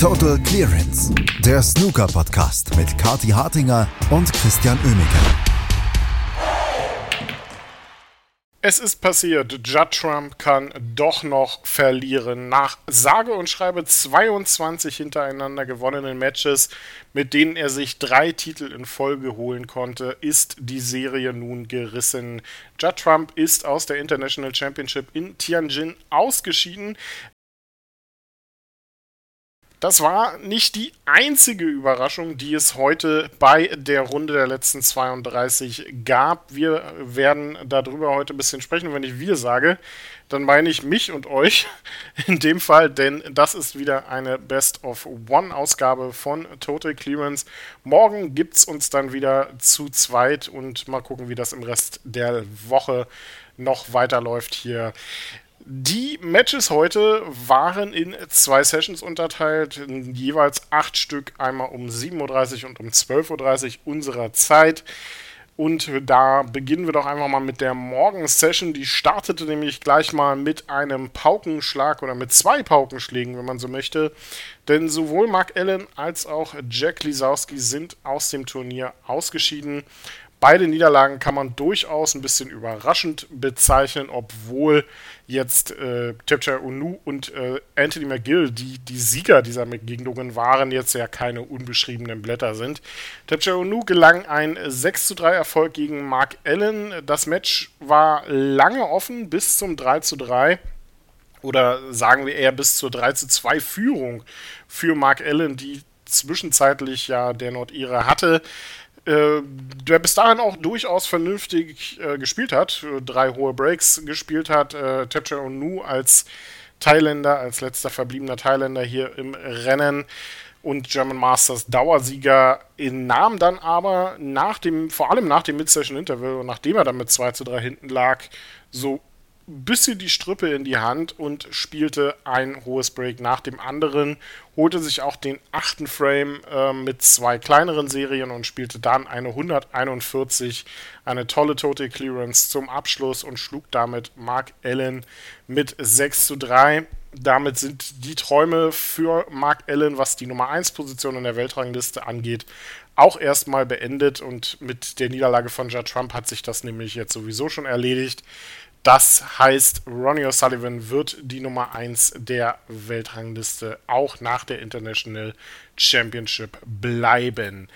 Total Clearance, der Snooker-Podcast mit Kati Hartinger und Christian Oemeke. Es ist passiert, Judd Trump kann doch noch verlieren. Nach sage und schreibe 22 hintereinander gewonnenen Matches, mit denen er sich drei Titel in Folge holen konnte, ist die Serie nun gerissen. Judd Trump ist aus der International Championship in Tianjin ausgeschieden. Das war nicht die einzige Überraschung, die es heute bei der Runde der letzten 32 gab. Wir werden darüber heute ein bisschen sprechen. Wenn ich wir sage, dann meine ich mich und euch in dem Fall, denn das ist wieder eine Best of One Ausgabe von Total Clearance. Morgen gibt es uns dann wieder zu zweit und mal gucken, wie das im Rest der Woche noch weiterläuft hier. Die Matches heute waren in zwei Sessions unterteilt, jeweils acht Stück, einmal um 7.30 Uhr und um 12.30 Uhr unserer Zeit. Und da beginnen wir doch einfach mal mit der Morgen-Session. Die startete nämlich gleich mal mit einem Paukenschlag oder mit zwei Paukenschlägen, wenn man so möchte. Denn sowohl Mark Allen als auch Jack Lisowski sind aus dem Turnier ausgeschieden. Beide Niederlagen kann man durchaus ein bisschen überraschend bezeichnen, obwohl jetzt äh, Tepcha Unu und äh, Anthony McGill, die die Sieger dieser Begegnungen waren, jetzt ja keine unbeschriebenen Blätter sind. Tepcha Unu gelang ein 6 zu 3 Erfolg gegen Mark Allen. Das Match war lange offen bis zum 3 zu 3 oder sagen wir eher bis zur 3 zu 2 Führung für Mark Allen, die zwischenzeitlich ja der Nordire hatte der bis dahin auch durchaus vernünftig äh, gespielt hat, drei hohe Breaks gespielt hat. Äh, Tepcher Onu als Thailänder, als letzter verbliebener Thailänder hier im Rennen und German Masters Dauersieger in nahm dann aber nach dem, vor allem nach dem Mid-Session Interval und nachdem er dann mit 2 zu 3 hinten lag, so bisschen die Strüppe in die Hand und spielte ein hohes Break nach dem anderen, holte sich auch den achten Frame äh, mit zwei kleineren Serien und spielte dann eine 141, eine tolle Total Clearance zum Abschluss und schlug damit Mark Allen mit 6 zu 3. Damit sind die Träume für Mark Allen, was die Nummer 1 Position in der Weltrangliste angeht, auch erstmal beendet und mit der Niederlage von Judd Trump hat sich das nämlich jetzt sowieso schon erledigt. Das heißt, Ronnie O'Sullivan wird die Nummer 1 der Weltrangliste auch nach der International Championship bleiben.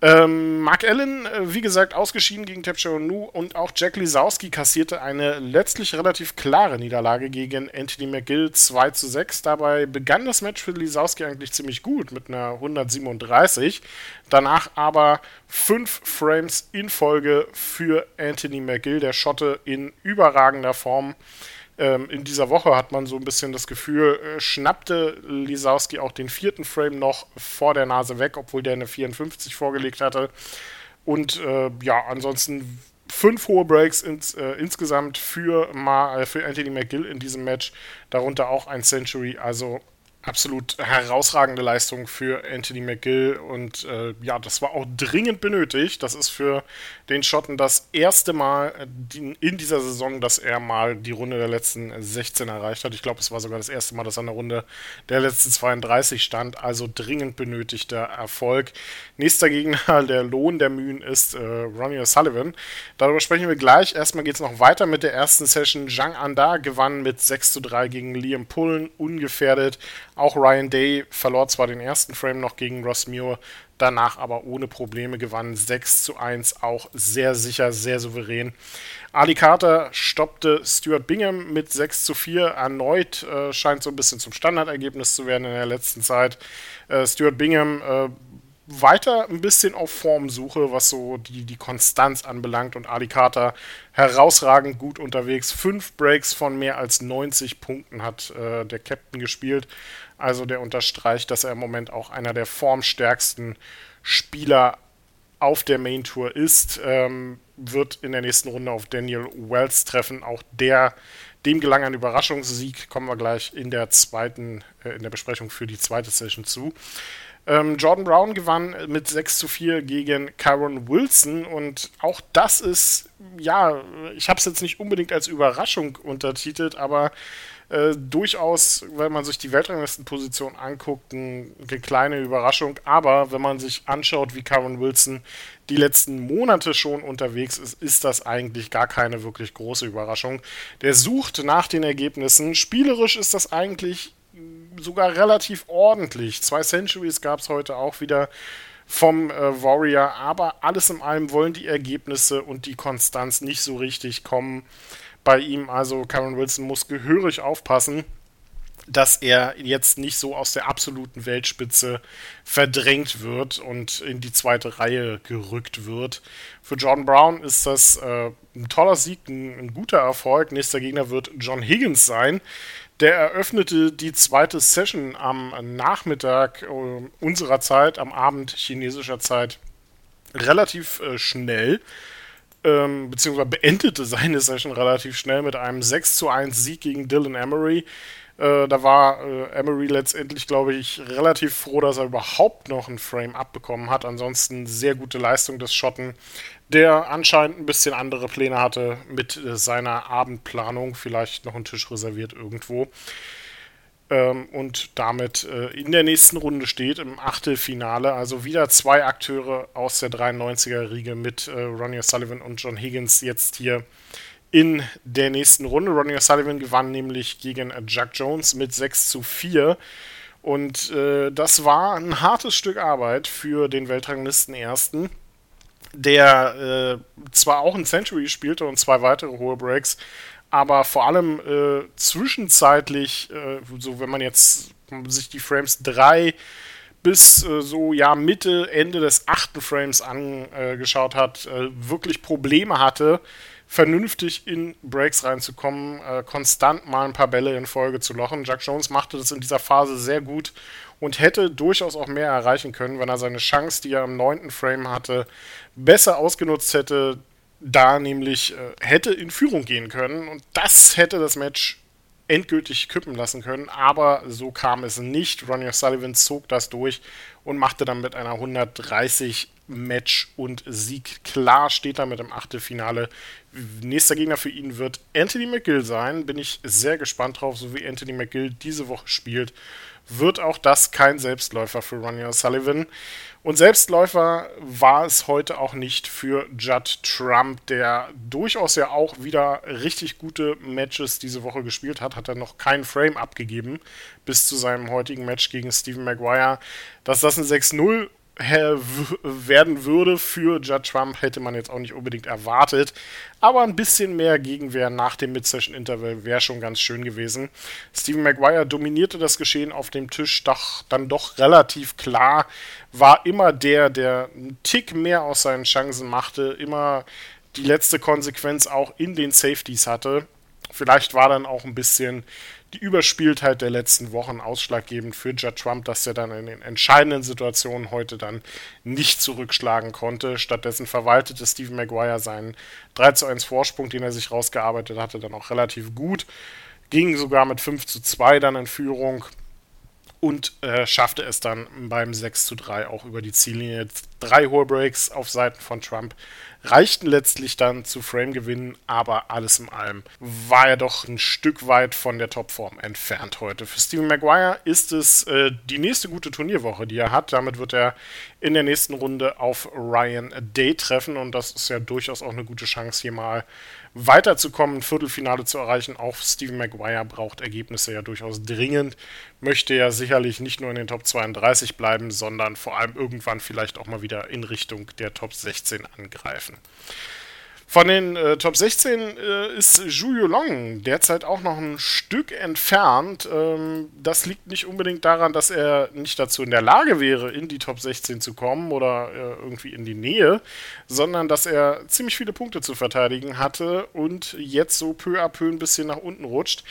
Ähm, Mark Allen, äh, wie gesagt, ausgeschieden gegen Tepcho Nu und auch Jack Lisowski kassierte eine letztlich relativ klare Niederlage gegen Anthony McGill 2 zu 6. Dabei begann das Match für Lisowski eigentlich ziemlich gut mit einer 137. Danach aber fünf Frames in Folge für Anthony McGill, der Schotte in überragender Form. Ähm, in dieser Woche hat man so ein bisschen das Gefühl, äh, schnappte Lisowski auch den vierten Frame noch vor der Nase weg, obwohl der eine 54 vorgelegt hatte. Und äh, ja, ansonsten fünf hohe Breaks ins, äh, insgesamt für, Ma, äh, für Anthony McGill in diesem Match, darunter auch ein Century. Also absolut herausragende Leistung für Anthony McGill und äh, ja, das war auch dringend benötigt. Das ist für den Schotten das erste Mal äh, in dieser Saison, dass er mal die Runde der letzten 16 erreicht hat. Ich glaube, es war sogar das erste Mal, dass er in der Runde der letzten 32 stand. Also dringend benötigter Erfolg. Nächster Gegner, der Lohn der Mühen, ist äh, Ronnie O'Sullivan. Darüber sprechen wir gleich. Erstmal geht es noch weiter mit der ersten Session. Zhang Anda gewann mit 6 zu 3 gegen Liam Pullen, ungefährdet. Auch Ryan Day verlor zwar den ersten Frame noch gegen Ross Muir, danach aber ohne Probleme gewann 6 zu 1, auch sehr sicher, sehr souverän. Ali Carter stoppte Stuart Bingham mit 6 zu 4. Erneut äh, scheint so ein bisschen zum Standardergebnis zu werden in der letzten Zeit. Äh, Stuart Bingham äh, weiter ein bisschen auf Formsuche, was so die, die Konstanz anbelangt und Ali Carter herausragend gut unterwegs. Fünf Breaks von mehr als 90 Punkten hat äh, der Captain gespielt. Also der unterstreicht, dass er im Moment auch einer der formstärksten Spieler auf der Main Tour ist. Ähm, wird in der nächsten Runde auf Daniel Wells treffen. Auch der, dem gelang ein Überraschungssieg. Kommen wir gleich in der zweiten, äh, in der Besprechung für die zweite Session zu. Ähm, Jordan Brown gewann mit 6 zu 4 gegen Kyron Wilson und auch das ist, ja, ich habe es jetzt nicht unbedingt als Überraschung untertitelt, aber Äh, durchaus, wenn man sich die Weltranglistenposition anguckt, eine kleine Überraschung. Aber wenn man sich anschaut, wie Karen Wilson die letzten Monate schon unterwegs ist, ist das eigentlich gar keine wirklich große Überraschung. Der sucht nach den Ergebnissen. Spielerisch ist das eigentlich sogar relativ ordentlich. Zwei Centuries gab es heute auch wieder vom äh, Warrior, aber alles in allem wollen die Ergebnisse und die Konstanz nicht so richtig kommen bei ihm. Also Karen Wilson muss gehörig aufpassen, dass er jetzt nicht so aus der absoluten Weltspitze verdrängt wird und in die zweite Reihe gerückt wird. Für John Brown ist das äh, ein toller Sieg, ein, ein guter Erfolg. Nächster Gegner wird John Higgins sein. Der eröffnete die zweite Session am Nachmittag äh, unserer Zeit, am Abend chinesischer Zeit, relativ äh, schnell, ähm, beziehungsweise beendete seine Session relativ schnell mit einem 6 zu 1 Sieg gegen Dylan Emery. Äh, da war äh, Emery letztendlich, glaube ich, relativ froh, dass er überhaupt noch ein Frame abbekommen hat. Ansonsten sehr gute Leistung des Schotten der anscheinend ein bisschen andere Pläne hatte mit äh, seiner Abendplanung, vielleicht noch einen Tisch reserviert irgendwo. Ähm, und damit äh, in der nächsten Runde steht im Achtelfinale. Also wieder zwei Akteure aus der 93er-Riege mit äh, Ronnie O'Sullivan und John Higgins jetzt hier in der nächsten Runde. Ronnie O'Sullivan gewann nämlich gegen Jack Jones mit 6 zu 4. Und äh, das war ein hartes Stück Arbeit für den Weltranglisten Ersten der äh, zwar auch ein Century spielte und zwei weitere hohe Breaks, aber vor allem äh, zwischenzeitlich, äh, so wenn man jetzt sich die Frames 3 bis äh, so ja Mitte, Ende des achten Frames angeschaut hat, äh, wirklich Probleme hatte, vernünftig in Breaks reinzukommen, äh, konstant mal ein paar Bälle in Folge zu lochen. Jack Jones machte das in dieser Phase sehr gut und hätte durchaus auch mehr erreichen können, wenn er seine Chance, die er im neunten Frame hatte, besser ausgenutzt hätte, da nämlich äh, hätte in Führung gehen können und das hätte das Match endgültig kippen lassen können, aber so kam es nicht. Ronnie O'Sullivan zog das durch und machte dann mit einer 130 Match und Sieg klar, steht damit im Achtelfinale. Nächster Gegner für ihn wird Anthony McGill sein. Bin ich sehr gespannt drauf, so wie Anthony McGill diese Woche spielt wird auch das kein Selbstläufer für Ronnie O'Sullivan. Und Selbstläufer war es heute auch nicht für Judd Trump, der durchaus ja auch wieder richtig gute Matches diese Woche gespielt hat. Hat er noch keinen Frame abgegeben bis zu seinem heutigen Match gegen Stephen Maguire. Dass das ein 6-0 werden würde für Judge Trump, hätte man jetzt auch nicht unbedingt erwartet. Aber ein bisschen mehr Gegenwehr nach dem Mid-Session-Interval wäre schon ganz schön gewesen. Stephen Maguire dominierte das Geschehen auf dem Tisch doch, dann doch relativ klar. War immer der, der einen Tick mehr aus seinen Chancen machte, immer die letzte Konsequenz auch in den Safeties hatte. Vielleicht war dann auch ein bisschen die Überspieltheit der letzten Wochen ausschlaggebend für Judd Trump, dass er dann in den entscheidenden Situationen heute dann nicht zurückschlagen konnte. Stattdessen verwaltete Stephen Maguire seinen 3 zu 1 Vorsprung, den er sich rausgearbeitet hatte, dann auch relativ gut. Ging sogar mit 5 zu 2 dann in Führung und äh, schaffte es dann beim 6 zu 3 auch über die Ziellinie. Drei hohe Breaks auf Seiten von Trump reichten letztlich dann zu Frame-Gewinnen, aber alles in allem war er doch ein Stück weit von der Topform entfernt heute. Für Steven Maguire ist es äh, die nächste gute Turnierwoche, die er hat. Damit wird er in der nächsten Runde auf Ryan Day treffen und das ist ja durchaus auch eine gute Chance, hier mal weiterzukommen, ein Viertelfinale zu erreichen. Auch Steven Maguire braucht Ergebnisse ja durchaus dringend, möchte ja sicherlich nicht nur in den Top 32 bleiben, sondern vor allem irgendwann vielleicht auch mal wieder in Richtung der Top 16 angreifen. Von den äh, Top 16 äh, ist Zhu Long derzeit auch noch ein Stück entfernt. Ähm, das liegt nicht unbedingt daran, dass er nicht dazu in der Lage wäre, in die Top 16 zu kommen oder äh, irgendwie in die Nähe, sondern dass er ziemlich viele Punkte zu verteidigen hatte und jetzt so peu à peu ein bisschen nach unten rutscht.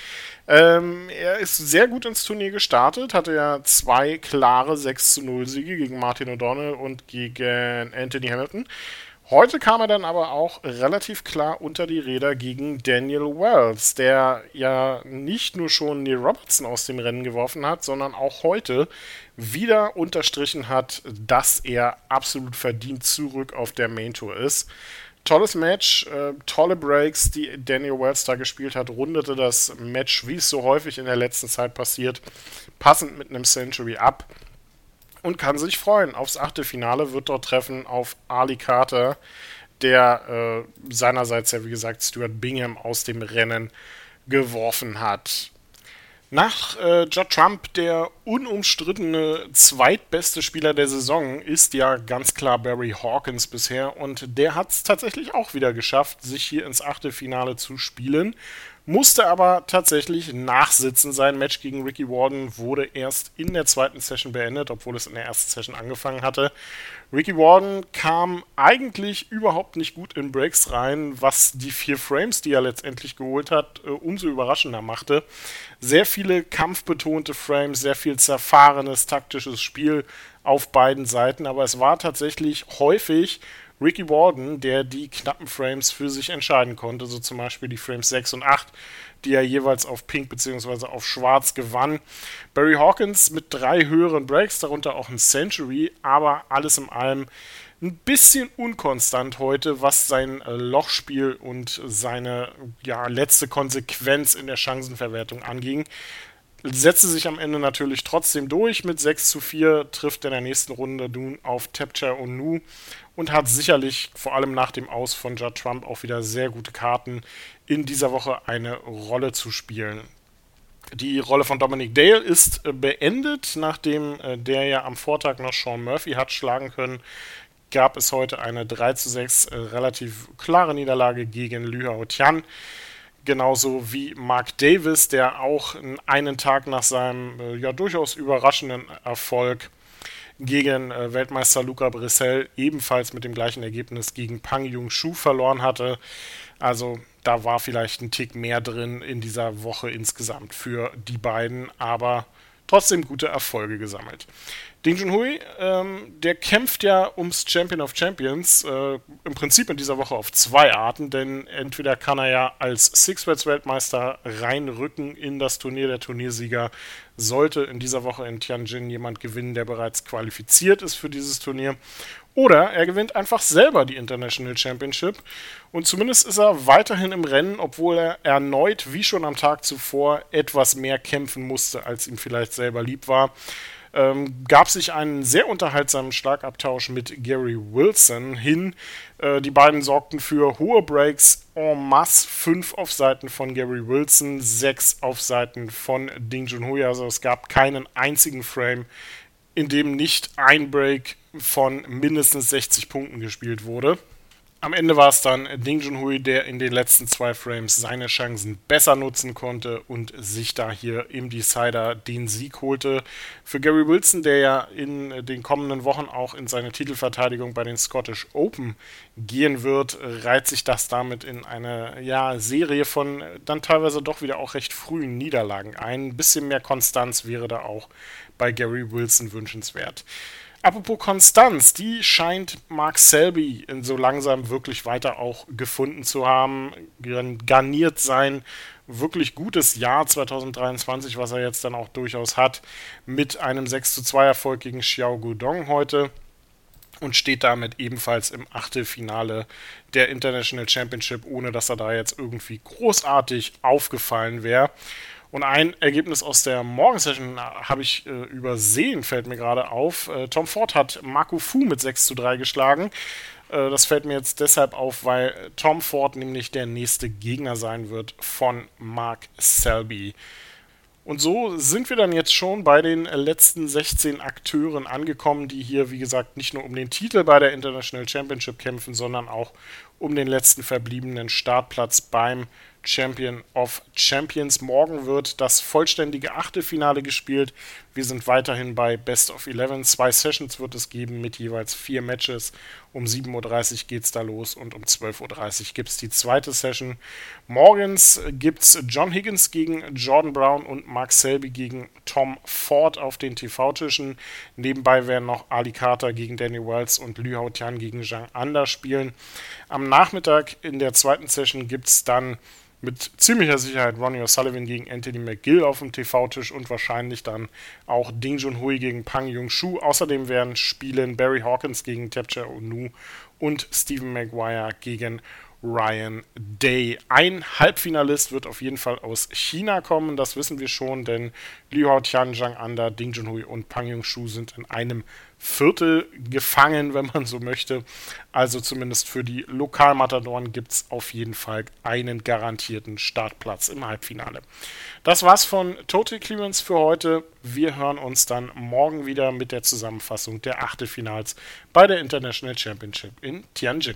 Ähm, er ist sehr gut ins Turnier gestartet, hatte ja zwei klare 6 zu 0 Siege gegen Martin O'Donnell und gegen Anthony Hamilton. Heute kam er dann aber auch relativ klar unter die Räder gegen Daniel Wells, der ja nicht nur schon Neil Robertson aus dem Rennen geworfen hat, sondern auch heute wieder unterstrichen hat, dass er absolut verdient zurück auf der Main Tour ist. tolles Match, äh, tolle Breaks, die Daniel Wells da gespielt hat, rundete das Match, wie es so häufig in der letzten Zeit passiert, passend mit einem Century ab und kann sich freuen. Aufs Achtelfinale wird dort treffen auf Ali Carter, der äh, seinerseits ja, wie gesagt, Stuart Bingham aus dem Rennen geworfen hat. Nach äh, Judd Trump, der unumstrittene zweitbeste Spieler der Saison, ist ja ganz klar Barry Hawkins bisher und der hat es tatsächlich auch wieder geschafft, sich hier ins Achtelfinale zu spielen musste aber tatsächlich nachsitzen. Sein Match gegen Ricky Warden wurde erst in der zweiten Session beendet, obwohl es in der ersten Session angefangen hatte. Ricky Warden kam eigentlich überhaupt nicht gut in Breaks rein, was die vier Frames, die er letztendlich geholt hat, äh, umso überraschender machte. Sehr viele kampfbetonte Frames, sehr viel zerfahrenes taktisches Spiel auf beiden Seiten, aber es war tatsächlich häufig Ricky Warden, der die knappen Frames für sich entscheiden konnte, so zum Beispiel die Frames 6 und 8, die er jeweils auf Pink bzw. auf Schwarz gewann. Barry Hawkins mit drei höheren Breaks, darunter auch ein Century, aber alles in allem ein bisschen unkonstant heute, was sein äh, Lochspiel und seine ja, letzte Konsequenz in der Chancenverwertung anging setzte sich am Ende natürlich trotzdem durch. Mit 6 zu 4 trifft er in der nächsten Runde Dune auf Tapcher und Nu und hat sicherlich vor allem nach dem Aus von Judd Trump auch wieder sehr gute Karten, in dieser Woche eine Rolle zu spielen. Die Rolle von Dominic Dale ist äh, beendet, nachdem äh, der ja am Vortag noch Sean Murphy hat schlagen können. Gab es heute eine 3 zu 6 äh, relativ klare Niederlage gegen Lü Hao Tian genauso wie Mark Davis, der auch einen Tag nach seinem äh, ja durchaus überraschenden Erfolg gegen äh, Weltmeister Luca Brissell ebenfalls mit dem gleichen Ergebnis gegen Pang Jung Shu verloren hatte. Also da war vielleicht ein Tick mehr drin in dieser Woche insgesamt für die beiden, aber trotzdem gute Erfolge gesammelt. Ding Junhui, ähm, der kämpft ja ums Champion of Champions äh, im Prinzip in dieser Woche auf zwei Arten, denn entweder kann er ja als Six-Welts-Weltmeister reinrücken in das Turnier. Der Turniersieger, sollte in dieser Woche in Tianjin jemand gewinnen, der bereits qualifiziert ist für dieses Turnier, oder er gewinnt einfach selber die International Championship. Und zumindest ist er weiterhin im Rennen, obwohl er erneut, wie schon am Tag zuvor, etwas mehr kämpfen musste, als ihm vielleicht selber lieb war ähm, gab sich einen sehr unterhaltsamen Schlagabtausch mit Gary Wilson hin. Äh, die beiden sorgten für hohe Breaks en masse. Fünf auf Seiten von Gary Wilson, sechs auf Seiten von Ding Junhui. Also es gab keinen einzigen Frame, in dem nicht ein Break von mindestens 60 Punkten gespielt wurde. Am Ende war es dann Ding Junhui, der in den letzten zwei Frames seine Chancen besser nutzen konnte und sich da hier im Decider den Sieg holte. Für Gary Wilson, der ja in den kommenden Wochen auch in seine Titelverteidigung bei den Scottish Open gehen wird, reiht sich das damit in eine ja, Serie von dann teilweise doch wieder auch recht frühen Niederlagen ein. Ein bisschen mehr Konstanz wäre da auch bei Gary Wilson wünschenswert. Apropos Konstanz, die scheint Mark Selby so langsam wirklich weiter auch gefunden zu haben. Garniert sein wirklich gutes Jahr 2023, was er jetzt dann auch durchaus hat, mit einem 6 zu 2 Erfolg gegen Xiao Gudong heute und steht damit ebenfalls im Achtelfinale der International Championship, ohne dass er da jetzt irgendwie großartig aufgefallen wäre. Und ein Ergebnis aus der Morgensession habe ich äh, übersehen, fällt mir gerade auf. Äh, Tom Ford hat Marco Fu mit 6 zu 3 geschlagen. Äh, das fällt mir jetzt deshalb auf, weil Tom Ford nämlich der nächste Gegner sein wird von Mark Selby. Und so sind wir dann jetzt schon bei den letzten 16 Akteuren angekommen, die hier, wie gesagt, nicht nur um den Titel bei der International Championship kämpfen, sondern auch um den letzten verbliebenen Startplatz beim Champion of Champions. Morgen wird das vollständige Achtelfinale gespielt. Wir sind weiterhin bei Best of 11. Zwei Sessions wird es geben mit jeweils vier Matches. Um 7.30 Uhr geht es da los und um 12.30 Uhr gibt es die zweite Session. Morgens gibt es John Higgins gegen Jordan Brown und Mark Selby gegen Tom Ford auf den TV-Tischen. Nebenbei werden noch Ali Carter gegen Danny Wells und Lü Hao Tian gegen Zhang Anda spielen. Am Nachmittag in der zweiten Session gibt es dann mit ziemlicher Sicherheit Ronnie O'Sullivan gegen Anthony McGill auf dem TV-Tisch und wahrscheinlich dann auch Ding Junhui gegen Pang Yung-Shu. Außerdem werden spielen Barry Hawkins gegen Tapcha Onu und Stephen Maguire gegen Ryan Day. Ein Halbfinalist wird auf jeden Fall aus China kommen, das wissen wir schon, denn Liu Hao Tian, Zhang Anda, Ding Junhui und Pang Yung-Shu sind in einem Viertel gefangen, wenn man so möchte. Also zumindest für die Lokalmatadoren gibt es auf jeden Fall einen garantierten Startplatz im Halbfinale. Das war's von Total Clearance für heute. Wir hören uns dann morgen wieder mit der Zusammenfassung der Achtelfinals bei der International Championship in Tianjin.